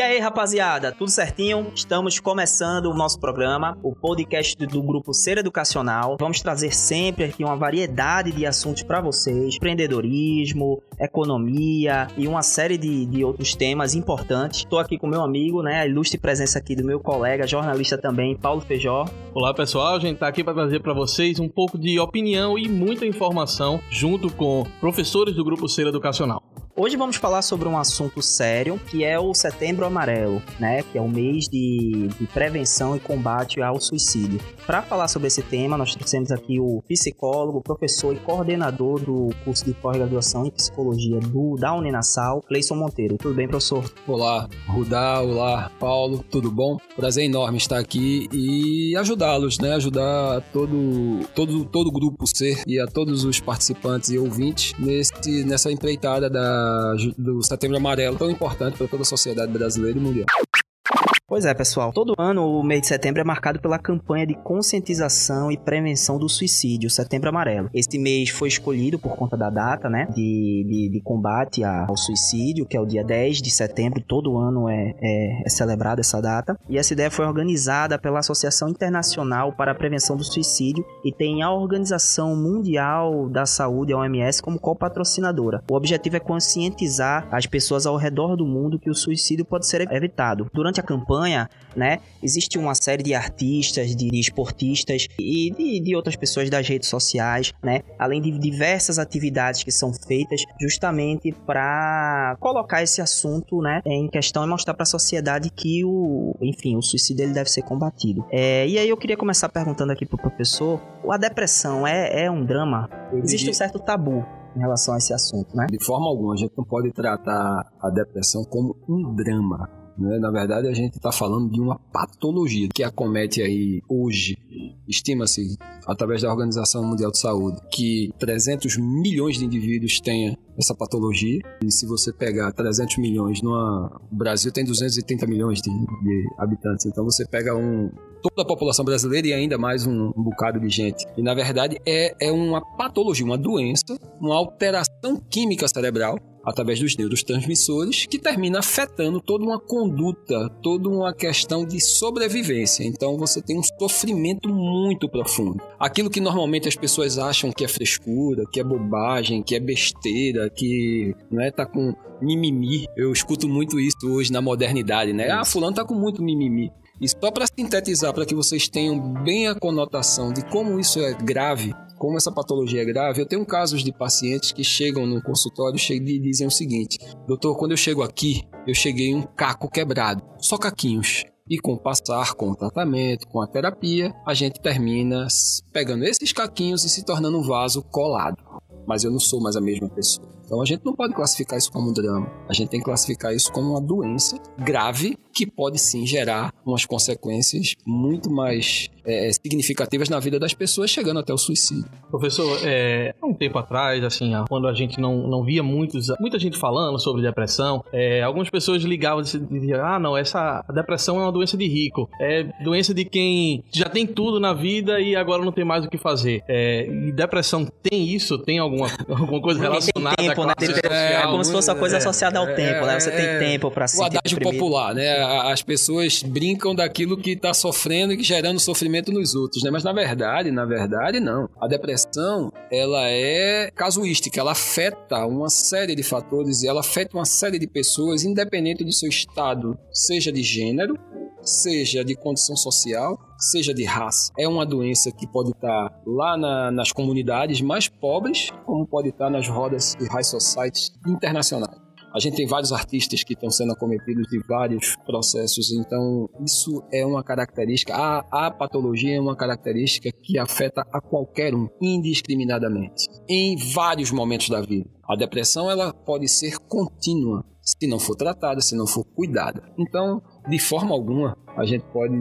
E aí, rapaziada, tudo certinho? Estamos começando o nosso programa, o podcast do grupo Ser Educacional. Vamos trazer sempre aqui uma variedade de assuntos para vocês: empreendedorismo, economia e uma série de, de outros temas importantes. Estou aqui com meu amigo, né, a ilustre presença aqui do meu colega, jornalista também, Paulo Feijó. Olá, pessoal. A gente está aqui para trazer para vocês um pouco de opinião e muita informação junto com professores do grupo Ser Educacional. Hoje vamos falar sobre um assunto sério, que é o Setembro Amarelo, né? Que é o mês de, de prevenção e combate ao suicídio. Para falar sobre esse tema, nós trouxemos aqui o psicólogo, professor e coordenador do curso de pós-graduação em psicologia do, da Uninasal, Cleison Monteiro. Tudo bem, professor? Olá, Rudá, olá, Paulo, tudo bom? Prazer enorme estar aqui e ajudá-los, né? Ajudar todo, todo, todo o grupo ser e a todos os participantes e ouvintes nesse, nessa empreitada da do Setembro Amarelo, tão importante para toda a sociedade brasileira e mundial. Pois é, pessoal. Todo ano o mês de setembro é marcado pela campanha de conscientização e prevenção do suicídio, Setembro Amarelo. Este mês foi escolhido por conta da data, né, de, de, de combate ao suicídio, que é o dia 10 de setembro. Todo ano é, é, é celebrada essa data. E essa ideia foi organizada pela Associação Internacional para a Prevenção do Suicídio e tem a Organização Mundial da Saúde, a OMS, como co-patrocinadora. O objetivo é conscientizar as pessoas ao redor do mundo que o suicídio pode ser evitado. Durante a campanha campanha, né, existe uma série de artistas, de, de esportistas e de, de, outras pessoas das redes sociais, né, além de diversas atividades que são feitas justamente para colocar esse assunto, né, em questão e mostrar para a sociedade que o, enfim, o suicídio ele deve ser combatido. É, e aí eu queria começar perguntando aqui pro professor, a depressão é, é um drama? Existe um certo tabu em relação a esse assunto, né? De forma alguma, a gente não pode tratar a depressão como um drama. Né? Na verdade, a gente está falando de uma patologia que acomete aí hoje, estima-se, através da Organização Mundial de Saúde, que 300 milhões de indivíduos tenham essa patologia. E se você pegar 300 milhões, numa... o Brasil tem 230 milhões de, de habitantes, então você pega um, toda a população brasileira e ainda mais um, um, bocado de gente. E na verdade é, é uma patologia, uma doença, uma alteração química cerebral através dos neurotransmissores, que termina afetando toda uma conduta, toda uma questão de sobrevivência. Então você tem um sofrimento muito profundo. Aquilo que normalmente as pessoas acham que é frescura, que é bobagem, que é besteira, que não é tá com mimimi. Eu escuto muito isso hoje na modernidade, né? Ah, fulano tá com muito mimimi. E só para sintetizar, para que vocês tenham bem a conotação de como isso é grave, como essa patologia é grave, eu tenho casos de pacientes que chegam no consultório e dizem o seguinte: doutor, quando eu chego aqui, eu cheguei um caco quebrado, só caquinhos. E com passar, com o tratamento, com a terapia, a gente termina pegando esses caquinhos e se tornando um vaso colado. Mas eu não sou mais a mesma pessoa. Então a gente não pode classificar isso como um drama. A gente tem que classificar isso como uma doença grave que pode sim gerar umas consequências muito mais é, significativas na vida das pessoas, chegando até o suicídio. Professor, é, há um tempo atrás, assim, quando a gente não, não via muitos, muita gente falando sobre depressão, é, algumas pessoas ligavam e diziam: ah, não, essa depressão é uma doença de rico, é doença de quem já tem tudo na vida e agora não tem mais o que fazer. É, e depressão tem isso? Tem alguma, alguma coisa relacionada tem tempo, à né? É, como se fosse uma coisa associada ao tempo, né? Você tem tempo para se O adágio popular, né? As pessoas brincam daquilo que está sofrendo e gerando sofrimento nos outros, né? Mas na verdade, na verdade, não. A depressão, ela é casuística, ela afeta uma série de fatores e ela afeta uma série de pessoas, independente do seu estado, seja de gênero, seja de condição social, seja de raça. É uma doença que pode estar lá na, nas comunidades mais pobres, como pode estar nas rodas de high society internacionais. A gente tem vários artistas que estão sendo acometidos de vários processos, então isso é uma característica, a, a patologia é uma característica que afeta a qualquer um, indiscriminadamente, em vários momentos da vida. A depressão ela pode ser contínua, se não for tratada, se não for cuidada. Então, de forma alguma, a gente pode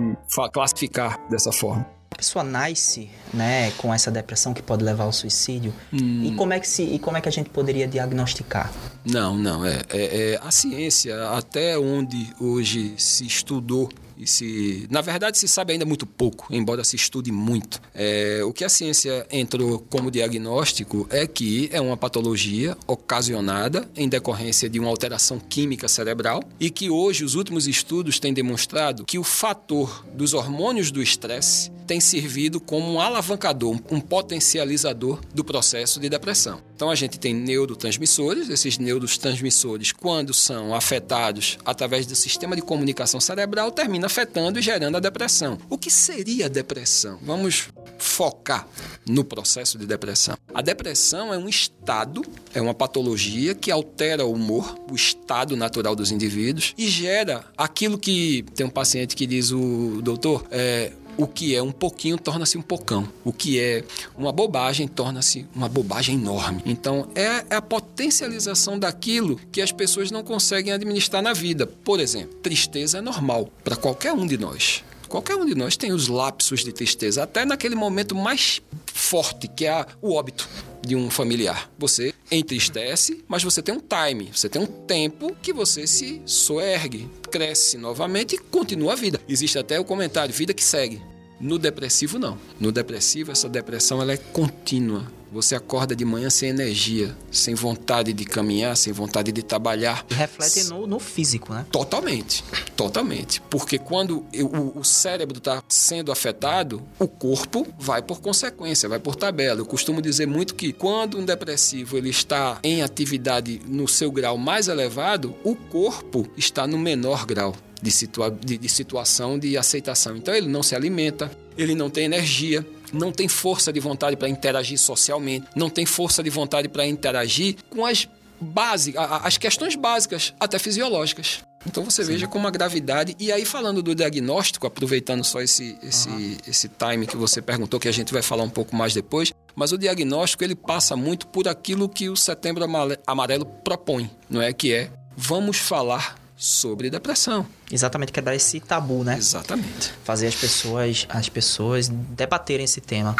classificar dessa forma. Pessoa nasce, né, com essa depressão que pode levar ao suicídio, hum. e como é que se e como é que a gente poderia diagnosticar? Não, não é, é, é a ciência até onde hoje se estudou e se, na verdade, se sabe ainda muito pouco, embora se estude muito. É, o que a ciência entrou como diagnóstico é que é uma patologia ocasionada em decorrência de uma alteração química cerebral e que hoje os últimos estudos têm demonstrado que o fator dos hormônios do estresse tem servido como um alavancador, um potencializador do processo de depressão. Então a gente tem neurotransmissores, esses neurotransmissores, quando são afetados através do sistema de comunicação cerebral, termina afetando e gerando a depressão. O que seria depressão? Vamos focar no processo de depressão. A depressão é um estado, é uma patologia que altera o humor, o estado natural dos indivíduos e gera aquilo que tem um paciente que diz o doutor, é, o que é um pouquinho torna-se um pocão. O que é uma bobagem torna-se uma bobagem enorme. Então, é, é a potencialização daquilo que as pessoas não conseguem administrar na vida. Por exemplo, tristeza é normal para qualquer um de nós. Qualquer um de nós tem os lapsos de tristeza, até naquele momento mais forte, que é o óbito de um familiar. Você entristece, mas você tem um time, você tem um tempo que você se soergue, cresce novamente e continua a vida. Existe até o comentário vida que segue. No depressivo não. No depressivo essa depressão ela é contínua. Você acorda de manhã sem energia, sem vontade de caminhar, sem vontade de trabalhar. Reflete no, no físico, né? Totalmente, totalmente. Porque quando eu, o, o cérebro está sendo afetado, o corpo vai por consequência, vai por tabela. Eu costumo dizer muito que quando um depressivo ele está em atividade no seu grau mais elevado, o corpo está no menor grau de, situa de, de situação de aceitação. Então ele não se alimenta, ele não tem energia, não tem força de vontade para interagir socialmente, não tem força de vontade para interagir com as básicas, as questões básicas, até fisiológicas. Então você Sim. veja como a gravidade. E aí, falando do diagnóstico, aproveitando só esse, esse, uhum. esse time que você perguntou, que a gente vai falar um pouco mais depois, mas o diagnóstico ele passa muito por aquilo que o Setembro Amarelo propõe, não é? Que é vamos falar sobre depressão. Exatamente, quebrar esse tabu, né? Exatamente. Fazer as pessoas, as pessoas debaterem esse tema.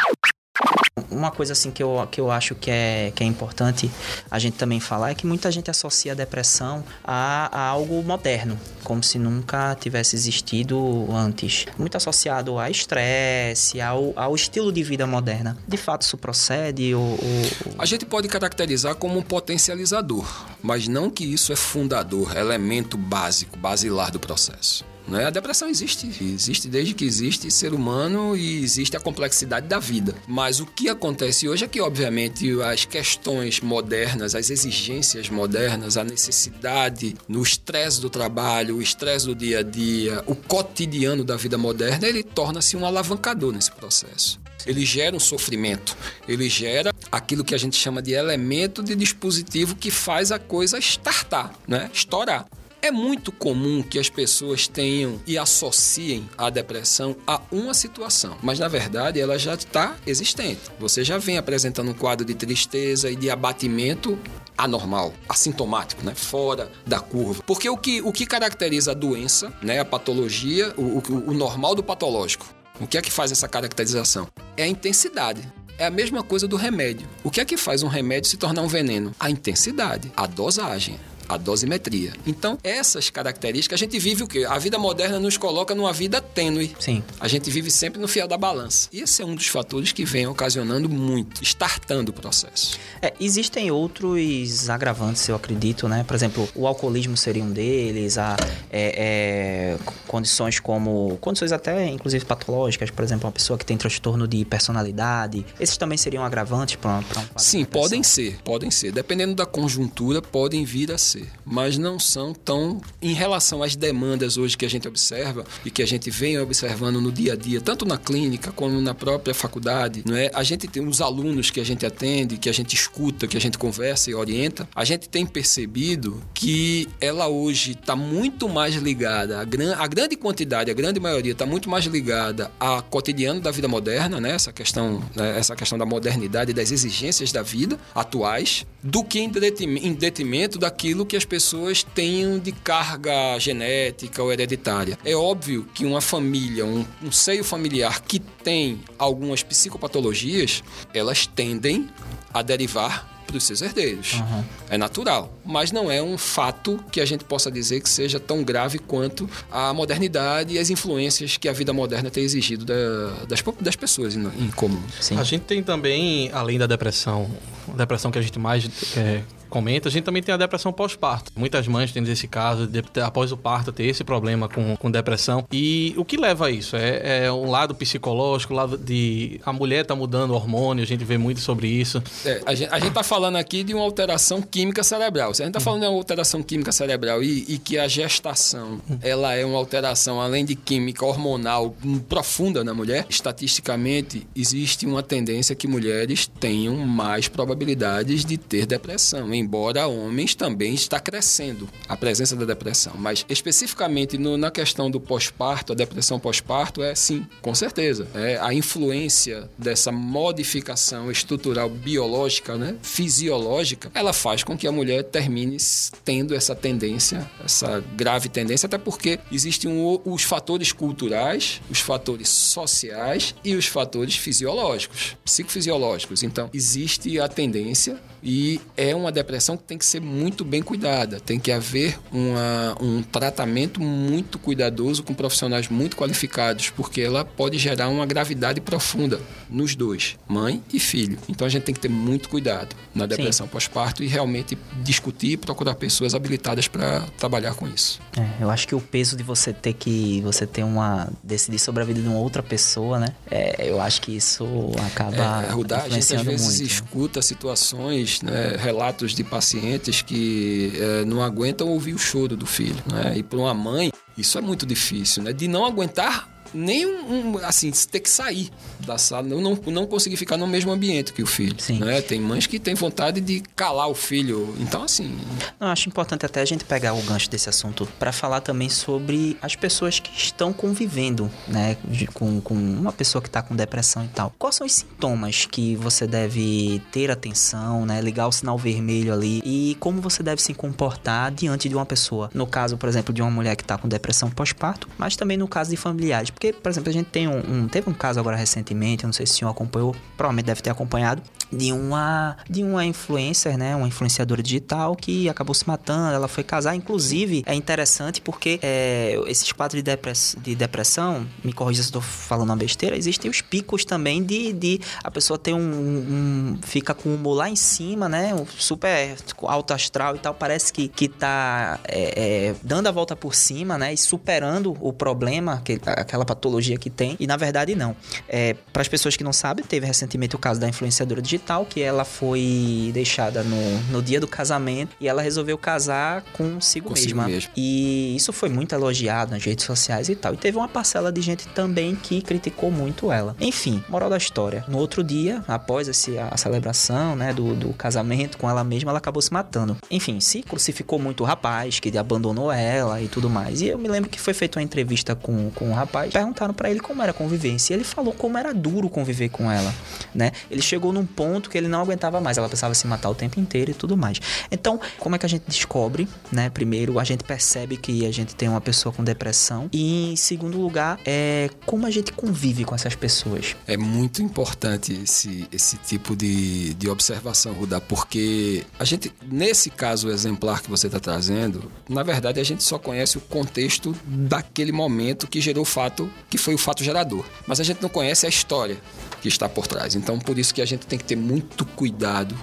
Uma coisa assim que eu, que eu acho que é, que é importante a gente também falar é que muita gente associa a depressão a, a algo moderno, como se nunca tivesse existido antes. Muito associado a estresse, ao, ao estilo de vida moderna. De fato, isso procede? Ou, ou... A gente pode caracterizar como um potencializador, mas não que isso é fundador, elemento básico, basilar do processo. Né? A depressão existe, existe desde que existe ser humano e existe a complexidade da vida. Mas o que acontece hoje é que, obviamente, as questões modernas, as exigências modernas, a necessidade no estresse do trabalho, o estresse do dia a dia, o cotidiano da vida moderna, ele torna-se um alavancador nesse processo ele gera um sofrimento, ele gera aquilo que a gente chama de elemento de dispositivo que faz a coisa startar, né? Estourar. É muito comum que as pessoas tenham e associem a depressão a uma situação, mas na verdade ela já está existente. Você já vem apresentando um quadro de tristeza e de abatimento anormal, assintomático, né? fora da curva. Porque o que, o que caracteriza a doença, né? a patologia, o, o, o normal do patológico, o que é que faz essa caracterização? É a intensidade. É a mesma coisa do remédio. O que é que faz um remédio se tornar um veneno? A intensidade, a dosagem a dosimetria. Então, essas características, a gente vive o quê? A vida moderna nos coloca numa vida tênue. Sim. A gente vive sempre no fiel da balança. E esse é um dos fatores que vem ocasionando muito, startando o processo. É, existem outros agravantes, eu acredito, né? Por exemplo, o alcoolismo seria um deles, a, é, é, condições como. condições até, inclusive, patológicas, por exemplo, uma pessoa que tem transtorno de personalidade. Esses também seriam agravantes para um Sim, podem ser, podem ser. Dependendo da conjuntura, podem vir a ser mas não são tão em relação às demandas hoje que a gente observa e que a gente vem observando no dia a dia, tanto na clínica como na própria faculdade, não é? A gente tem os alunos que a gente atende, que a gente escuta, que a gente conversa e orienta, a gente tem percebido que ela hoje está muito mais ligada, a, gran, a grande quantidade, a grande maioria está muito mais ligada ao cotidiano da vida moderna, né? Essa questão, né? essa questão da modernidade e das exigências da vida atuais, do que em detrimento daquilo que as pessoas tenham de carga genética ou hereditária. É óbvio que uma família, um, um seio familiar que tem algumas psicopatologias, elas tendem a derivar para os seus herdeiros. Uhum. É natural. Mas não é um fato que a gente possa dizer que seja tão grave quanto a modernidade e as influências que a vida moderna tem exigido da, das, das pessoas em, em comum. Sim. A gente tem também, além da depressão, a depressão que a gente mais é, comenta, a gente também tem a depressão pós-parto. Muitas mães têm esse caso, de, após o parto, ter esse problema com, com depressão. E o que leva a isso? É, é um lado psicológico, um lado de. A mulher tá mudando o hormônio, a gente vê muito sobre isso. É, a, gente, a gente tá falando aqui de uma alteração química cerebral. Se a gente tá falando de uma alteração química cerebral e, e que a gestação ela é uma alteração, além de química hormonal profunda na mulher, estatisticamente existe uma tendência que mulheres tenham mais probabilidades de ter depressão embora homens também está crescendo a presença da depressão. Mas especificamente no, na questão do pós-parto, a depressão pós-parto é sim, com certeza. É a influência dessa modificação estrutural biológica, né, fisiológica, ela faz com que a mulher termine tendo essa tendência, essa grave tendência, até porque existem um, os fatores culturais, os fatores sociais e os fatores fisiológicos, psicofisiológicos. Então, existe a tendência e é uma depressão que tem que ser muito bem cuidada. Tem que haver uma, um tratamento muito cuidadoso com profissionais muito qualificados, porque ela pode gerar uma gravidade profunda nos dois, mãe e filho. Então a gente tem que ter muito cuidado na depressão pós-parto e realmente discutir e procurar pessoas habilitadas para trabalhar com isso. É, eu acho que o peso de você ter que você ter uma decidir sobre a vida de uma outra pessoa, né? É, eu acho que isso acaba é, Rudá, a gente às vezes muito, né? escuta né? situações, né, relatos de pacientes que é, não aguentam ouvir o choro do filho, né? E para uma mãe isso é muito difícil, né? De não aguentar nem um, um, assim, ter que sair da sala, não, não, não conseguir ficar no mesmo ambiente que o filho. Sim. Né? Tem mães que têm vontade de calar o filho. Então, assim. Não, acho importante até a gente pegar o gancho desse assunto para falar também sobre as pessoas que estão convivendo, né? Com, com uma pessoa que está com depressão e tal. Quais são os sintomas que você deve ter atenção, né? Ligar o sinal vermelho ali e como você deve se comportar diante de uma pessoa. No caso, por exemplo, de uma mulher que está com depressão pós-parto, mas também no caso de familiares porque, por exemplo, a gente tem um, um, Teve um caso agora recentemente, eu não sei se o senhor acompanhou, provavelmente deve ter acompanhado, de uma, de uma influencer, né? Uma influenciadora digital que acabou se matando. Ela foi casar. Inclusive, é interessante porque é, esses quadros de, depress, de depressão, me corrija se estou falando uma besteira, existem os picos também de, de a pessoa ter um, um fica com o humor lá em cima, né? Um super alto astral e tal. Parece que, que tá é, é, dando a volta por cima, né? E superando o problema, que, aquela patologia que tem. E na verdade, não. É, Para as pessoas que não sabem, teve recentemente o caso da influenciadora digital, que ela foi deixada no, no dia do casamento e ela resolveu casar consigo, consigo mesma. Mesmo. E isso foi muito elogiado nas redes sociais e tal. E teve uma parcela de gente também que criticou muito ela. Enfim, moral da história. No outro dia, após esse, a celebração né, do, do casamento com ela mesma, ela acabou se matando. Enfim, se crucificou muito o rapaz, que abandonou ela e tudo mais. E eu me lembro que foi feita uma entrevista com, com o rapaz perguntaram para ele como era a convivência. E ele falou como era duro conviver com ela, né? Ele chegou num ponto que ele não aguentava mais, ela precisava se matar o tempo inteiro e tudo mais. Então, como é que a gente descobre, né? Primeiro, a gente percebe que a gente tem uma pessoa com depressão e em segundo lugar, é como a gente convive com essas pessoas. É muito importante esse, esse tipo de, de observação, Ruda, porque a gente, nesse caso exemplar que você está trazendo, na verdade a gente só conhece o contexto daquele momento que gerou o fato que foi o fato gerador. Mas a gente não conhece a história que está por trás. Então, por isso que a gente tem que ter muito cuidado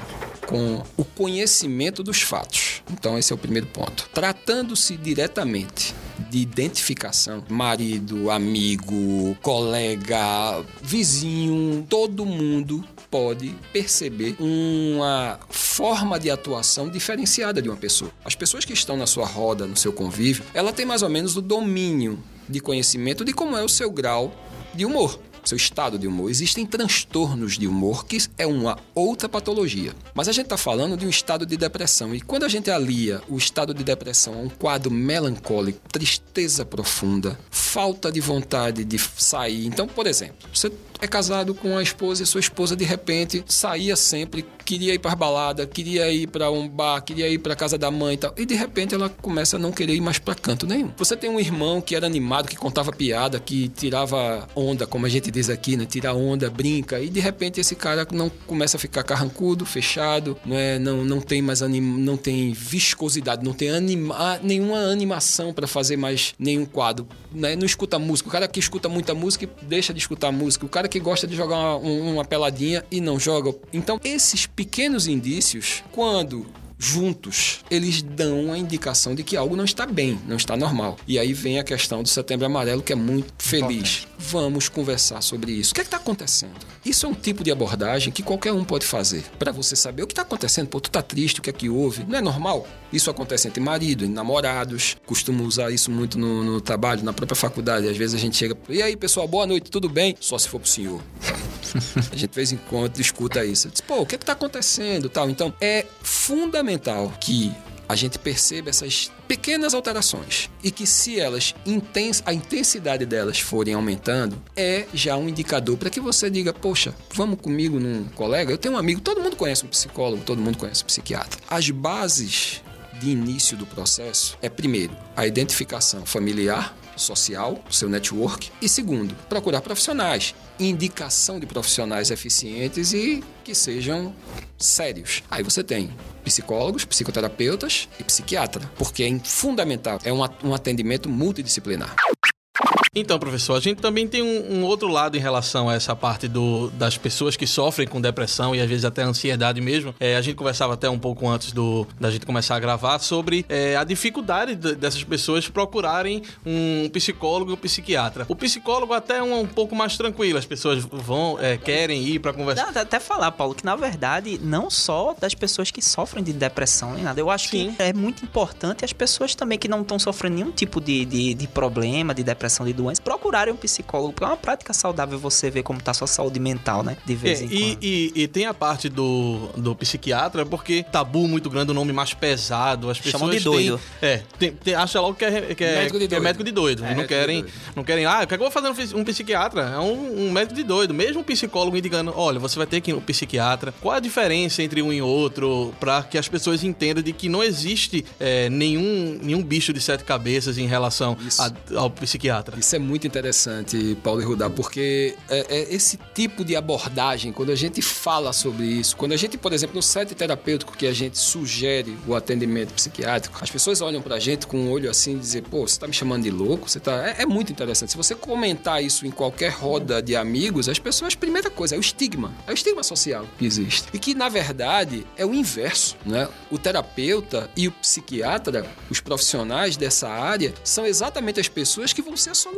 com o conhecimento dos fatos. Então, esse é o primeiro ponto. Tratando-se diretamente de identificação, marido, amigo, colega, vizinho, todo mundo pode perceber uma forma de atuação diferenciada de uma pessoa. As pessoas que estão na sua roda, no seu convívio, ela tem mais ou menos o domínio de conhecimento de como é o seu grau de humor seu estado de humor. Existem transtornos de humor, que é uma outra patologia. Mas a gente está falando de um estado de depressão. E quando a gente alia o estado de depressão a um quadro melancólico, tristeza profunda, falta de vontade de sair. Então, por exemplo, você. É casado com a esposa e sua esposa de repente saía sempre, queria ir para balada, queria ir para um bar, queria ir para casa da mãe e tal. E de repente ela começa a não querer ir mais para canto nenhum. Você tem um irmão que era animado, que contava piada, que tirava onda, como a gente diz aqui, né? Tira onda, brinca, e de repente esse cara não começa a ficar carrancudo, fechado, não é, não, não tem mais anim, não tem viscosidade, não tem anima, nenhuma animação para fazer mais nenhum quadro, né? Não escuta música. O cara que escuta muita música deixa de escutar música. O cara que gosta de jogar uma, uma peladinha e não joga. Então, esses pequenos indícios, quando juntos, eles dão a indicação de que algo não está bem, não está normal. E aí vem a questão do Setembro Amarelo, que é muito feliz. Vamos conversar sobre isso. O que é está acontecendo? Isso é um tipo de abordagem que qualquer um pode fazer para você saber o que está acontecendo. Pô, tu tá triste, o que é que houve? Não é normal? Isso acontece entre marido e namorados. Costumo usar isso muito no, no trabalho, na própria faculdade. Às vezes a gente chega, e aí pessoal, boa noite, tudo bem? Só se for pro senhor. a gente de vez em quando escuta isso. Diz, Pô, o que é está acontecendo? Tal. Então, é fundamental que a gente perceba essas pequenas alterações e que se elas a intensidade delas forem aumentando é já um indicador para que você diga poxa vamos comigo num colega? Eu tenho um amigo todo mundo conhece um psicólogo todo mundo conhece um psiquiatra. As bases de início do processo é primeiro a identificação familiar social, seu network. E segundo, procurar profissionais, indicação de profissionais eficientes e que sejam sérios. Aí você tem psicólogos, psicoterapeutas e psiquiatra, porque é fundamental, é um, atendimento multidisciplinar. Então, professor, a gente também tem um, um, outro lado em relação a essa parte do, das pessoas que sofrem com depressão e às vezes até ansiedade mesmo. É, a gente conversava até um pouco antes do, da gente começar a gravar sobre é, a dificuldade dessas pessoas procurarem um psicólogo ou um psiquiatra. O psicólogo até é um, um pouco mais tranquilo, as pessoas vão, é, querem ir para conversar. Não, até falar, Paulo, que na verdade não só das pessoas que sofrem de depressão nem nada. Eu acho Sim. que é muito importante as pessoas também que não estão sofrendo nenhum tipo de, de, de problema, de depressão, de doença doenças, procurarem um psicólogo, porque é uma prática saudável você ver como tá a sua saúde mental, né? De vez é, em e, quando. E, e, tem a parte do, do psiquiatra, porque tabu muito grande, o nome mais pesado, as pessoas Chamam de doido. Têm, é, tem, tem, acha logo que é, que é, médico, de que é médico de doido. É, não, querem, doido. não querem, ah, o que, é que eu vou fazer um, um psiquiatra? É um, um, médico de doido. Mesmo um psicólogo indicando, olha, você vai ter que ir no psiquiatra. Qual a diferença entre um e outro, para que as pessoas entendam de que não existe é, nenhum, nenhum bicho de sete cabeças em relação a, ao psiquiatra? Isso é muito interessante Paulo e Rudá, porque é, é, esse tipo de abordagem, quando a gente fala sobre isso, quando a gente, por exemplo, no site terapêutico que a gente sugere o atendimento psiquiátrico, as pessoas olham pra gente com um olho assim e dizem, pô, você tá me chamando de louco? Você tá... É, é, muito interessante. Se você comentar isso em qualquer roda de amigos, as pessoas, primeira coisa, é o estigma. É o estigma social que existe. E que, na verdade, é o inverso, né? O terapeuta e o psiquiatra, os profissionais dessa área, são exatamente as pessoas que vão ser a solução,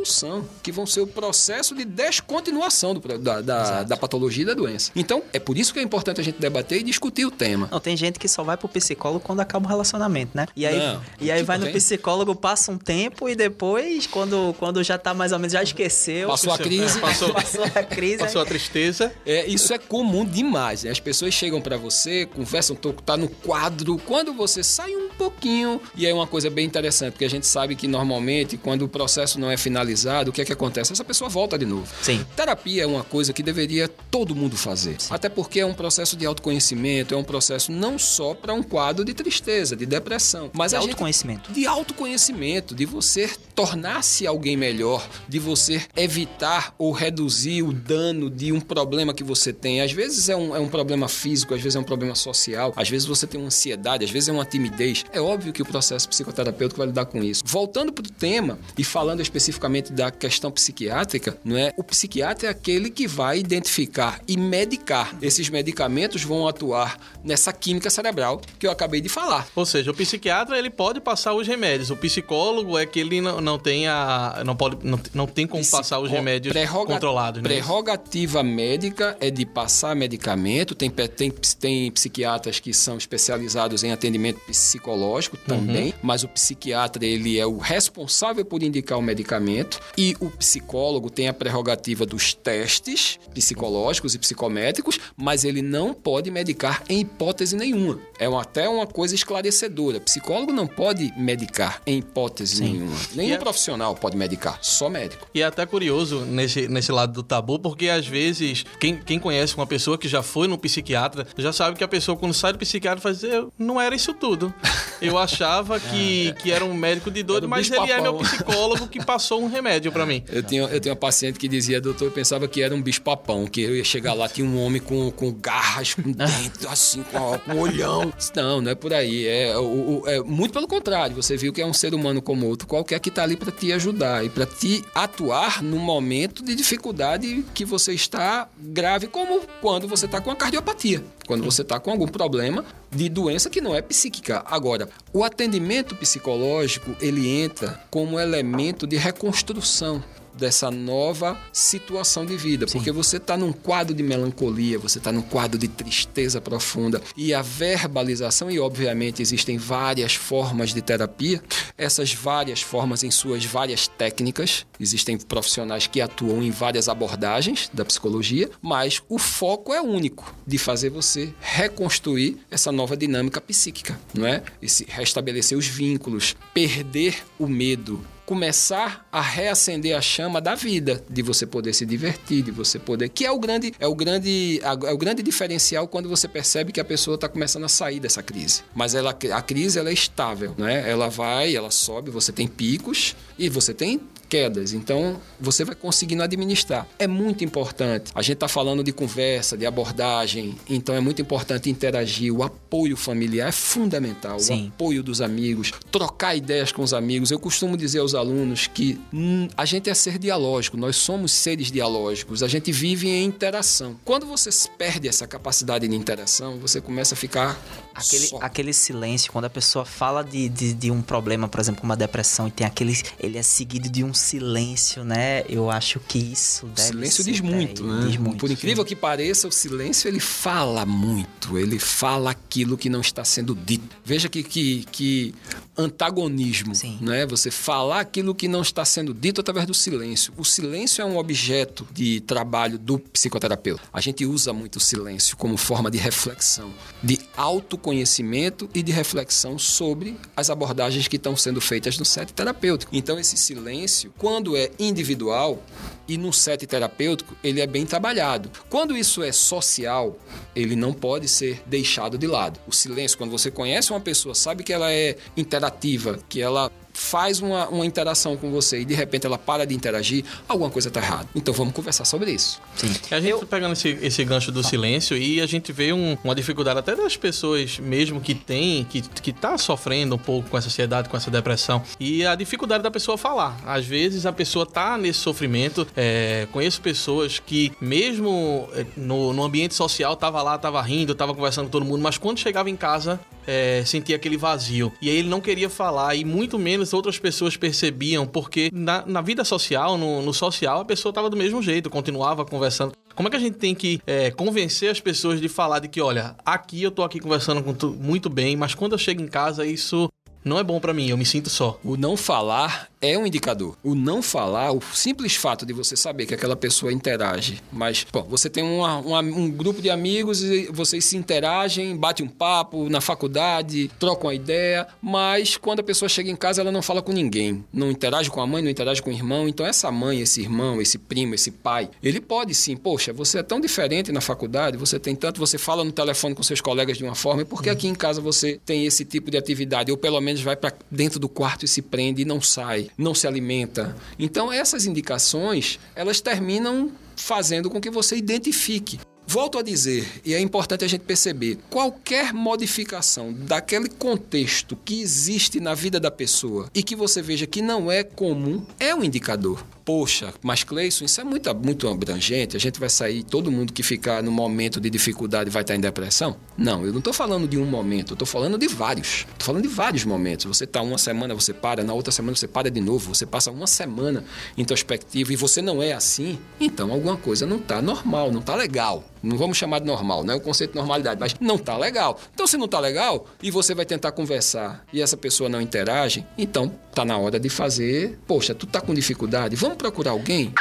que vão ser o processo de descontinuação do, da, da, da, patologia e da doença. Então, é por isso que é importante a gente debater e discutir o tema. Não, tem gente que só vai pro psicólogo quando acaba o relacionamento, né? E aí, Não, e aí tipo, vai no psicólogo, passa um tempo e depois, quando, quando já tá mais ou menos, já esqueceu. Passou a crise. Passou, passou a crise. Passou a tristeza. É, isso é comum demais, né? As pessoas chegam para você, conversam, tá no quadro. Quando você sai pouquinho, e é uma coisa bem interessante, porque a gente sabe que normalmente, quando o processo não é finalizado, o que é que acontece? Essa pessoa volta de novo. Sim. Terapia é uma coisa que deveria todo mundo fazer. Sim. Até porque é um processo de autoconhecimento, é um processo não só para um quadro de tristeza, de depressão, mas de autoconhecimento. Gente, de autoconhecimento, de você tornar-se alguém melhor, de você evitar ou reduzir o dano de um problema que você tem. Às vezes é um, é um problema físico, às vezes é um problema social, às vezes você tem uma ansiedade, às vezes é uma timidez. É óbvio que o processo psicoterapêutico vai lidar com isso. Voltando para o tema e falando especificamente da questão psiquiátrica, não é? O psiquiatra é aquele que vai identificar e medicar. Esses medicamentos vão atuar nessa química cerebral que eu acabei de falar. Ou seja, o psiquiatra ele pode passar os remédios. O psicólogo é que ele não, não tem a não pode não, não tem como Psico... passar os remédios Prerroga... controlados. Né? Prerrogativa médica é de passar medicamento. Tem, tem, tem psiquiatras que são especializados em atendimento psicológico também, uhum. mas o psiquiatra ele é o responsável por indicar o medicamento e o psicólogo tem a prerrogativa dos testes psicológicos e psicométricos, mas ele não pode medicar em hipótese nenhuma. É uma, até uma coisa esclarecedora. Psicólogo não pode medicar em hipótese Sim. nenhuma. Nem profissional pode medicar, só médico. E é até curioso nesse, nesse lado do tabu, porque às vezes, quem, quem conhece uma pessoa que já foi no psiquiatra, já sabe que a pessoa, quando sai do psiquiatra, faz dizer, não era isso tudo. Eu achava que, que era um médico de doido, um mas ele é meu psicólogo que passou um remédio pra mim. Eu tinha, eu tinha uma paciente que dizia, doutor, eu pensava que era um bicho papão, que eu ia chegar lá, tinha um homem com, com garras, com dentes, assim, com, com olhão. Não, não é por aí. É, o, o- é muito pelo contrário. Você viu que é um ser humano como outro qualquer que tá ali para te ajudar e para te atuar no momento de dificuldade que você está grave, como quando você tá com a cardiopatia. Quando você tá com algum problema de doença que não é psíquica. Agora, o atendimento psicológico, ele entra como elemento de reconstrução dessa nova situação de vida, porque você está num quadro de melancolia, você está num quadro de tristeza profunda e a verbalização e obviamente existem várias formas de terapia, essas várias formas em suas várias técnicas, existem profissionais que atuam em várias abordagens da psicologia, mas o foco é único de fazer você reconstruir essa nova dinâmica psíquica, não é? E se restabelecer os vínculos, perder o medo, começar a reacender a chama da vida, de você poder se divertir, de você poder, que é o grande, é o grande, é o grande diferencial quando você percebe que a pessoa está começando a sair dessa crise. Mas ela, a crise ela é estável, né? Ela vai, ela sobe, você tem picos e você tem quedas. Então, você vai conseguindo administrar. É muito importante. A gente está falando de conversa, de abordagem. Então, é muito importante interagir. O apoio familiar é fundamental. Sim. O apoio dos amigos. Trocar ideias com os amigos. Eu costumo dizer aos alunos que hum, a gente é ser dialógico. Nós somos seres dialógicos. A gente vive em interação. Quando você perde essa capacidade de interação, você começa a ficar Aquele, só. aquele silêncio, quando a pessoa fala de, de, de um problema, por exemplo, como a depressão, e tem aquele. Ele é seguido de um silêncio, né? Eu acho que isso O deve silêncio ser- diz muito, né? Diz muito. Por incrível que pareça, o silêncio ele fala muito. Ele fala aquilo que não está sendo dito. Veja que, que, que antagonismo, Sim. né? Você falar aquilo que não está sendo dito através do silêncio. O silêncio é um objeto de trabalho do psicoterapeuta. A gente usa muito o silêncio como forma de reflexão, de autoconhecimento e de reflexão sobre as abordagens que estão sendo feitas no set terapêutico. Então esse silêncio, quando é individual e no set terapêutico, ele é bem trabalhado. Quando isso é social, ele não pode ser deixado de lado. O silêncio, quando você conhece uma pessoa, sabe que ela é interativa, que ela faz uma, uma interação com você e de repente ela para de interagir, alguma coisa está errada. Então vamos conversar sobre isso. Sim. A gente tá pegando esse, esse gancho do silêncio e a gente vê um- uma dificuldade até das pessoas mesmo que tem, que, que tá sofrendo um pouco com essa ansiedade, com essa depressão. E a dificuldade da pessoa falar. Às vezes a pessoa tá nesse sofrimento. é, conheço pessoas que, mesmo é, no, no ambiente social, tava lá, tava rindo, tava conversando com todo mundo, mas quando chegava em casa, é, sentia aquele vazio. E aí ele não queria falar, e muito menos outras pessoas percebiam, porque na, na vida social, no, no social, a pessoa tava do mesmo jeito, continuava conversando. Como é que a gente tem que é, convencer as pessoas de falar de que, olha, aqui eu tô aqui conversando muito bem, mas quando eu chego em casa, isso não é bom pra mim, eu me sinto só. O não falar é um indicador. O não falar, o simples fato de você saber que aquela pessoa interage, mas, bom, você tem uma- uma- um grupo de amigos e vocês se interagem, bate um papo na faculdade, trocam uma ideia, mas quando a pessoa chega em casa, ela não fala com ninguém. Não interage com a mãe, não interage com o irmão. Então, essa mãe, esse irmão, esse primo, esse pai, ele pode sim, poxa, você é tão diferente na faculdade, você tem tanto, você fala no telefone com seus colegas de uma forma, e por que aqui em casa você tem esse tipo de atividade? Ou pelo menos vai para dentro do quarto e se prende e não sai, não se alimenta. Então, essas indicações, elas terminam fazendo com que você identifique. Volto a dizer, e é importante a gente perceber, qualquer modificação daquele contexto que existe na vida da pessoa e que você veja que não é comum, é um indicador. Poxa, mas Cleison, isso é muito, muito abrangente, a gente vai sair, todo mundo que ficar no momento de dificuldade vai estar em depressão? Não, eu não estou falando de um momento, eu estou falando de vários. Estou falando de vários momentos. Você está uma semana, você para, na outra semana você para de novo, você passa uma semana introspectivo e você não é assim, então alguma coisa não está normal, não está legal. Não vamos chamar de normal, não é o conceito de normalidade, mas não está legal. Então, se não está legal e você vai tentar conversar e essa pessoa não interage, então está na hora de fazer. Poxa, tu tá com dificuldade, vamos procurar alguém?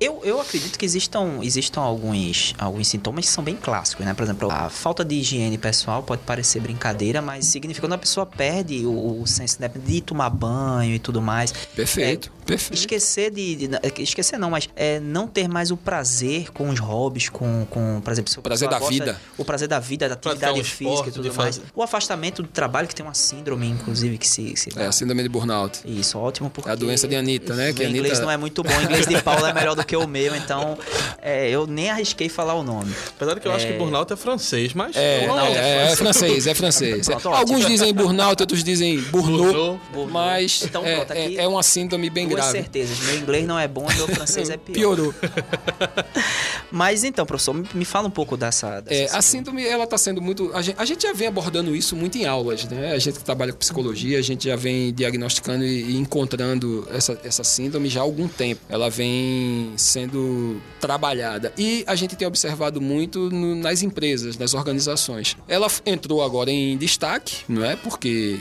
Eu, eu acredito que existam, existam alguns, alguns sintomas que são bem clássicos, né? Por exemplo, a falta de higiene pessoal pode parecer brincadeira, mas significa quando a pessoa perde o, o senso de, de tomar banho e tudo mais. Perfeito, É, perfeito. Esquecer de, de- Esquecer não, mas é, não ter mais o prazer com os hobbies, com, com por exemplo, a Prazer da gosta- vida. O prazer da vida, da atividade um física esporte, e tudo mais. fazer- O afastamento do trabalho, que tem uma síndrome, inclusive, que se, se É a síndrome de burnout. Isso, ótimo, porque... É a doença de Anitta, né? Que a inglês Anitta- não é muito bom, o inglês de Paulo é melhor do que o meu, então é, eu nem arrisquei falar o nome. Apesar de que eu acho que burnout é francês, mas. É, não, é, é francês, é francês. Pronto. Alguns dizem burnout, outros dizem burnout, mas Então, é, pronto, aqui- é, é uma síndrome bem Duas grave. certezas, meu inglês não é bom e meu francês é pior. Piorou. Mas então, professor, me, fala um pouco dessa... dessa É, a síndrome, ela tá sendo muito. A gente, a gente já vem abordando isso muito em aulas, né? A gente que trabalha com psicologia, a gente já vem diagnosticando e, e encontrando essa, essa síndrome já há algum tempo. Ela vem sendo trabalhada. E a gente tem observado muito no- nas empresas, nas organizações. Ela entrou agora em destaque, não é? Porque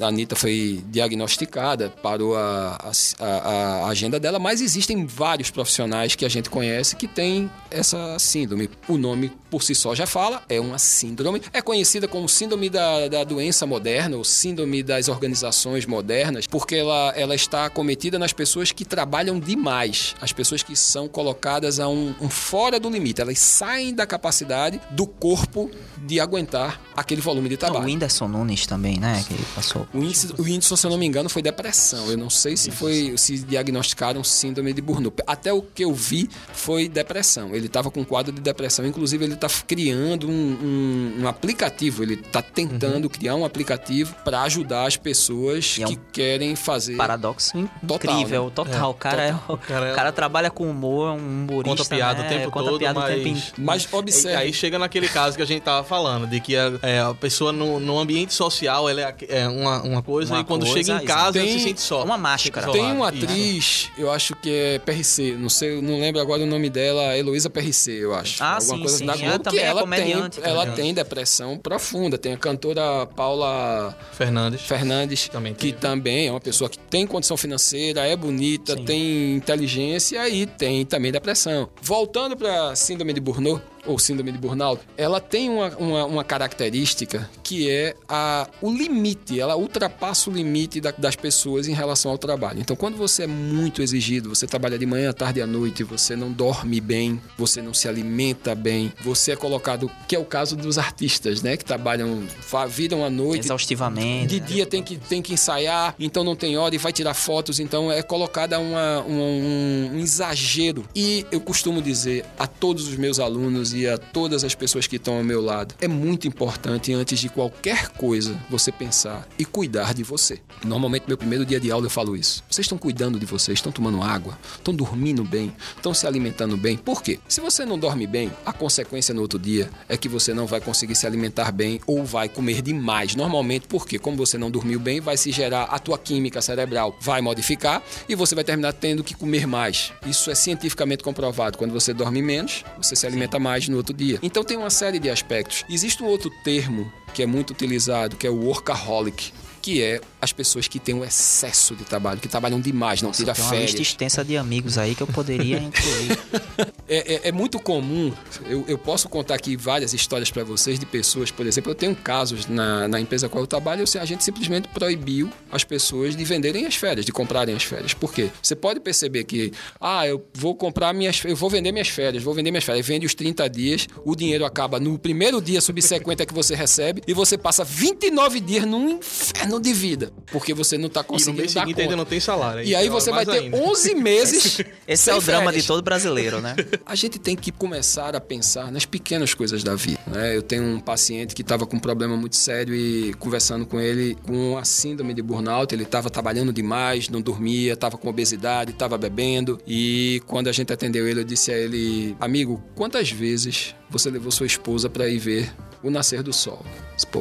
a, a Anitta foi diagnosticada, parou a, a, a- a agenda dela, mas existem vários profissionais que a gente conhece que têm essa síndrome. O nome por si só já fala, é uma síndrome. É conhecida como síndrome da, da doença moderna, ou síndrome das organizações modernas, porque ela, ela está cometida nas pessoas que trabalham demais, as pessoas que são colocadas a um, um fora do limite. Elas saem da capacidade do corpo de aguentar aquele volume de Não, trabalho. o Whindersson Nunes também, né? Que passou. O índice, o índice, se eu não me engano, foi depressão. Eu não sei se foi se diagnosticaram síndrome de burnout. Até o que eu vi foi depressão. Ele estava com um quadro de depressão. Inclusive, ele está criando um, um- um aplicativo. Ele está tentando criar um aplicativo para ajudar as pessoas é que um querem fazer. Paradoxo Total, incrível, né? total. o, cara é, o cara é- cara trabalha com humor, é um humorista, Conta piada né? o tempo Conta todo, piada o mas... tempo inteiro. Mas E observe. aí chega naquele caso que a gente tava falando, de que a, é, a pessoa no, no ambiente social ela é, é uma, uma coisa Uma e quando coisa, chega em casa ela Tem se sente só. uma máscara. Tem uma Isso. atriz, eu acho que é PRC, não sei, não lembro agora o nome dela, Heloísa PRC, eu acho. Ah, sim, sim, da ela Globo, que também é ela comediante, tem, ela tem depressão profunda. Tem a cantora Paula Fernandes. Fernandes, Também que também é uma pessoa que tem condição financeira, é bonita, Sim. tem inteligência e tem também depressão. Voltando para síndrome de Burnout, ou síndrome de burnout, ela tem uma, uma, uma característica que é a, o limite, ela ultrapassa o limite da- das pessoas em relação ao trabalho. Então, quando você é muito exigido, você trabalha de manhã, tarde e à noite, você não dorme bem, você não se alimenta bem, você é colocado, que é o caso dos artistas, né, que trabalham, viram à noite, Exaustivamente. de né? dia tem que, tem que ensaiar, então não tem hora e vai tirar fotos, então é colocada uma, uma- um, um exagero. E eu costumo dizer a todos os meus alunos e a todas as pessoas que estão ao meu lado, é muito importante antes de qualquer coisa você pensar e cuidar de você. Normalmente meu primeiro dia de aula eu falo isso. Vocês estão cuidando de vocês, estão tomando água, estão dormindo bem, estão se alimentando bem. Por quê? Se você não dorme bem, a consequência no outro dia é que você não vai conseguir se alimentar bem ou vai comer demais. Normalmente, porque como você não dormiu bem, vai se gerar a tua química cerebral, vai modificar e você vai terminar tendo que comer mais. Isso é cientificamente comprovado. Quando você dorme menos, você se alimenta mais no outro dia. Então tem uma série de aspectos. Existe um outro termo que é muito utilizado, que é o workaholic. Que é as pessoas que têm um excesso de trabalho, que trabalham demais, não tiram Tem uma férias. lista extensa de amigos aí que eu poderia incluir. É, é- é muito comum, eu, eu posso contar aqui várias histórias para vocês de pessoas, por exemplo, eu tenho casos na, na empresa com a qual eu trabalho, sei, a gente simplesmente proibiu as pessoas de venderem as férias, de comprarem as férias. Por quê? Você pode perceber que, ah, eu vou comprar minhas, eu vou vender minhas férias, vou vender minhas férias, vende os 30 dias, o dinheiro acaba no primeiro dia subsequente que você recebe e você passa 29 dias num inferno de vida, porque você não tá E no conseguindo mês dar seguinte conta. ainda não tem salário. E aí pior, você vai mais ter ainda. 11 meses Esse é o drama férias. de todo brasileiro, né? A gente tem que começar a pensar nas pequenas coisas da vida. né? Eu tenho um paciente que estava com um problema muito sério e conversando com ele com a síndrome de burnout. Ele estava trabalhando demais, não dormia, estava com obesidade, estava bebendo. E quando a gente atendeu ele, eu disse a ele: Amigo, quantas vezes você levou sua esposa para ir ver o nascer do sol?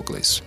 Cleison,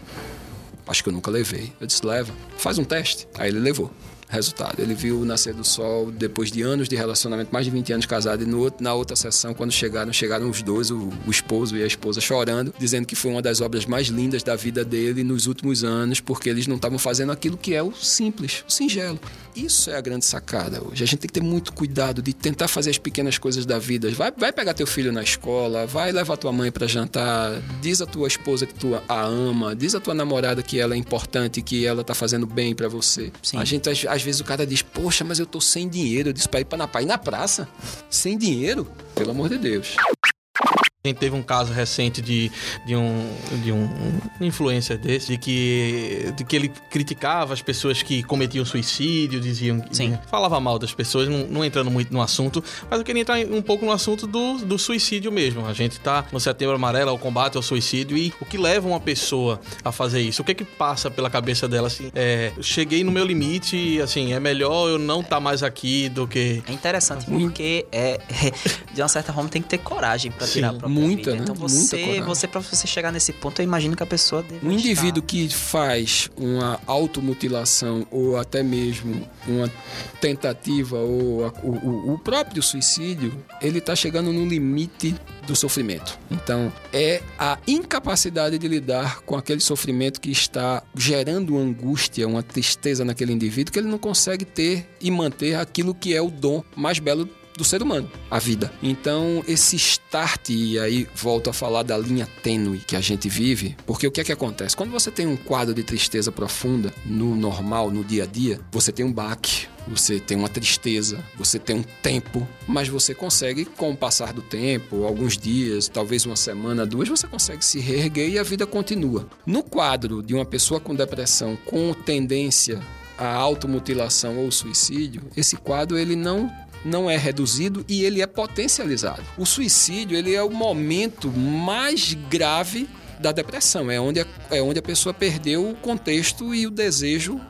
Acho que eu nunca levei. Eu disse, leva, faz um teste. Aí ele levou. resultado. Ele viu o nascer do sol depois de anos de relacionamento, mais de 20 anos casado, e no, na outra sessão, quando chegaram, chegaram os dois, o, o esposo e a esposa, chorando, dizendo que foi uma das obras mais lindas da vida dele nos últimos anos, porque eles não estavam fazendo aquilo que é o simples, o singelo. Isso é a grande sacada hoje. A gente tem que ter muito cuidado de tentar fazer as pequenas coisas da vida. Vai, vai pegar teu filho na escola, vai levar tua mãe para jantar, diz a tua esposa que tu a ama, diz a tua namorada que ela é importante, que ela tá fazendo bem para você. Sim. A gente, às, às, vezes, o cara diz, poxa, mas eu tô sem dinheiro. Eu disse pra ir pra na, pra ir na praça, sem dinheiro? Pelo amor de Deus. A gente teve um caso recente de, de, um, de um influencer desse, de que, de que ele criticava as pessoas que cometiam suicídio, diziam que Sim. falava mal das pessoas, não, não, entrando muito no assunto, mas eu queria entrar um pouco no assunto do, do suicídio mesmo. A gente tá no setembro amarelo, o combate ao suicídio, e o que leva uma pessoa a fazer isso? O que é que passa pela cabeça dela assim? É, cheguei no meu limite, assim, é melhor eu não estar tá mais aqui do que. É interessante porque é, de uma certa forma tem que ter coragem para tirar a própria Muita, vida. né? Então você, você para você chegar nesse ponto, eu imagino que a pessoa deve Um indivíduo que faz uma automutilação ou até mesmo uma tentativa ou a, o, o próprio suicídio, ele está chegando no limite do sofrimento. Então, é a incapacidade de lidar com aquele sofrimento que está gerando angústia, uma tristeza naquele indivíduo que ele não consegue ter e manter aquilo que é o dom mais belo do ser humano, a vida. Então, esse start, e aí volto a falar da linha tênue que a gente vive, porque o que é que acontece? Quando você tem um quadro de tristeza profunda no normal, no dia a dia, você tem um baque, você tem uma tristeza, você tem um tempo, mas você consegue, com o passar do tempo, alguns dias, talvez uma semana, duas, você consegue se reerguer e a vida continua. No quadro de uma pessoa com depressão com tendência à automutilação ou suicídio, esse quadro ele não não é reduzido e ele é potencializado. O suicídio ele é o momento mais grave da depressão, é onde a, é onde a pessoa perdeu o contexto e o desejo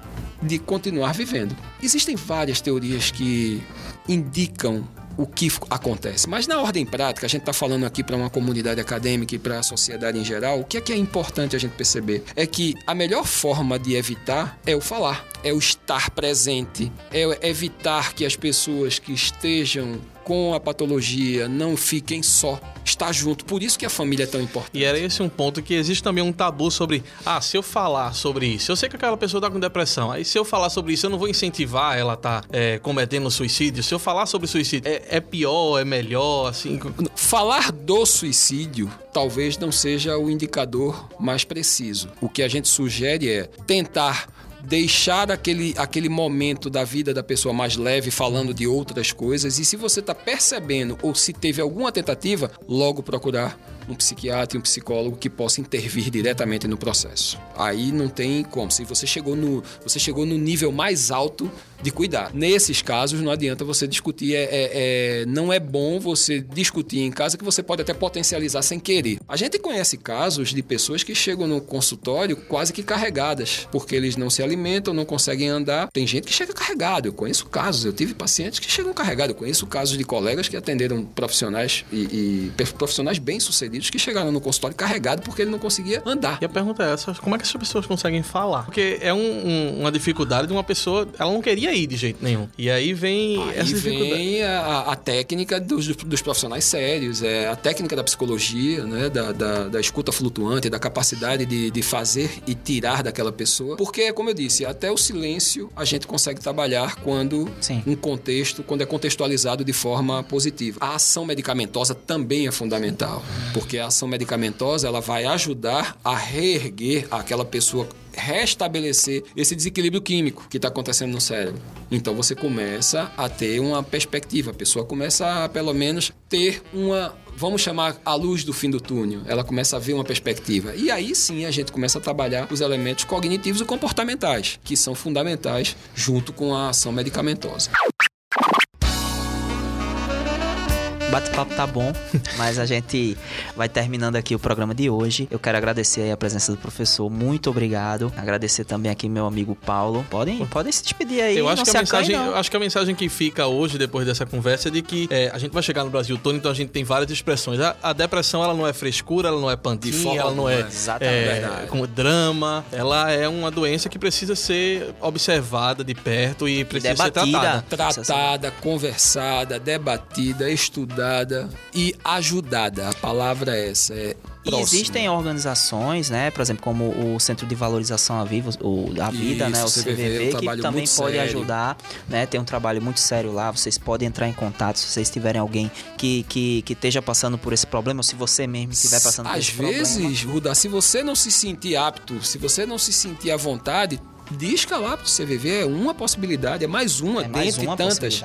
de continuar vivendo. Existem várias teorias que indicam o que acontece. Mas na ordem prática, a gente está falando aqui para uma comunidade acadêmica e para a sociedade em geral, o que é que é importante a gente perceber? É que a melhor forma de evitar é o falar, é o estar presente, é evitar que as pessoas que estejam com a patologia não fiquem só, estar junto. Por isso que a família é tão importante. E era esse um ponto que existe também um tabu sobre, ah, se eu falar sobre isso, eu sei que aquela pessoa está com depressão, aí se eu falar sobre isso, eu não vou incentivar ela a tá é, cometendo suicídio. Se eu falar sobre suicídio, é, é pior, é melhor, assim. Falar do suicídio talvez não seja o indicador mais preciso. O que a gente sugere é tentar deixar aquele, aquele momento da vida da pessoa mais leve, falando de outras coisas. E se você está percebendo ou se teve alguma tentativa, logo procurar um psiquiatra e um psicólogo que possa intervir diretamente no processo. Aí não tem como. Se você chegou no, você chegou no nível mais alto de cuidar. Nesses casos, não adianta você discutir. É, é, é, não é bom você discutir em casa que você pode até potencializar sem querer. A gente conhece casos de pessoas que chegam no consultório quase que carregadas, porque eles não se alimentam, não conseguem andar. Tem gente que chega carregado. Eu conheço casos, eu tive pacientes que chegam carregados. Eu conheço casos de colegas que atenderam profissionais e, e profissionais bem-sucedidos que chegaram no consultório carregado porque ele não conseguia andar. E a pergunta é essa: como é que essas pessoas conseguem falar? Porque é um, um, uma dificuldade de uma pessoa, ela não queria ir de jeito nenhum. E aí vem aí essa vem a, a, técnica dos, dos profissionais sérios, é a técnica da psicologia, né? Da, da, da escuta flutuante, da capacidade de, de fazer e tirar daquela pessoa. Porque, como eu disse, até o silêncio a gente consegue trabalhar quando Sim. um contexto, quando é contextualizado de forma positiva. A ação medicamentosa também é fundamental, porque a ação medicamentosa ela vai ajudar a reerguer aquela pessoa restabelecer esse desequilíbrio químico que está acontecendo no cérebro. Então você começa a ter uma perspectiva, a pessoa começa a, pelo menos, ter uma vamos chamar a luz do fim do túnel. Ela começa a ver uma perspectiva. E aí sim a gente começa a trabalhar os elementos cognitivos e comportamentais, que são fundamentais junto com a ação medicamentosa. Bate-papo tá bom, mas a gente vai terminando aqui o programa de hoje. Eu quero agradecer a presença do professor, muito obrigado. Agradecer também aqui meu amigo Paulo. Podem, podem se despedir aí. Eu acho, não que a acanhe, mensagem, não. eu acho que a mensagem que fica hoje, depois dessa conversa, é de que é, a gente vai chegar no Brasil todo, então a gente tem várias expressões. A, a depressão, ela não é frescura, ela não é forma ela não é, é, Verdade. com drama. Ela é uma doença que precisa ser observada de perto e precisa ser debatida. tratada. Tratada, conversada, debatida, estudada e ajudada. A palavra é essa. É E existem organizações, né? Por exemplo, como o Centro de Valorização à Viva, o, a Vida, né? O Isso, CVV, CVV, um que também pode sério. ajudar, né? Tem um trabalho muito sério lá. Vocês podem entrar em contato se vocês tiverem alguém que, que, que esteja passando por esse problema, ou se você mesmo estiver passando por Às esse problema. vezes, Ruda, se você não se sentir apto, se você não se sentir à vontade, disca lá pro CVV. É uma possibilidade, é mais uma É mais dentre uma tantas.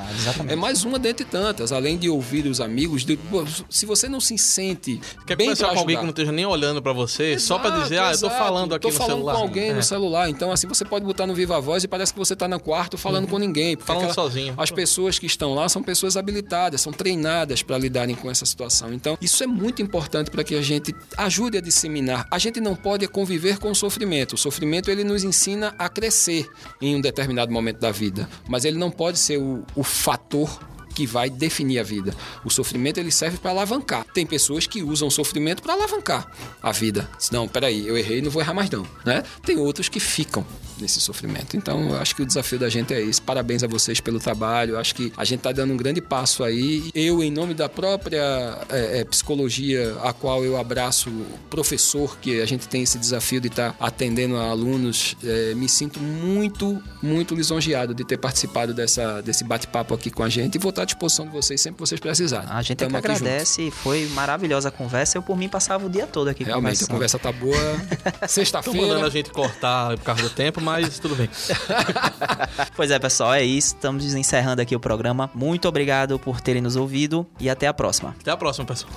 É mais uma dentre tantas. Além de ouvir os amigos, de- pô, se você não se sente Quer bem conversar com alguém que não esteja nem olhando pra você, só pra Exato, dizer, ah, eu tô exato. falando aqui tô no falando celular. com alguém É. no celular. Então, assim, você pode botar no Viva Voz e parece que você tá no quarto falando com ninguém. Falando sozinho. As pessoas que estão lá são pessoas habilitadas, são treinadas para lidarem com essa situação. Então, isso é muito importante para que a gente ajude a disseminar. A gente não pode conviver com o sofrimento. O sofrimento, ele nos ensina a crescer em um determinado momento da vida. Mas ele não pode ser o, o fator que vai definir a vida. O sofrimento ele serve para alavancar. Tem pessoas que usam o sofrimento para alavancar a vida. Não, peraí, eu errei, não vou errar mais não, né? Tem outros que ficam nesse sofrimento. Então, eu acho que o desafio da gente é esse. Parabéns a vocês pelo trabalho. Eu acho que a gente está dando um grande passo aí. Eu, em nome da própria é, é, psicologia, a qual eu abraço o professor, que a gente tem esse desafio de estar atendendo a alunos, é, me sinto muito, muito lisonjeado de ter participado dessa, desse bate-papo aqui com a gente e vou estar à disposição de vocês sempre que vocês precisarem. A gente é que aqui junto. agradece. Foi maravilhosa a conversa. Eu, por mim, passava o dia todo aqui Realmente, a conversa tá boa. Estão mandando a Sexta-feira. gente cortar por causa do tempo, mas tudo bem. Pois é, pessoal, é isso. Estamos encerrando aqui o programa. Muito obrigado por terem nos ouvido e até a próxima. Até a próxima, pessoal.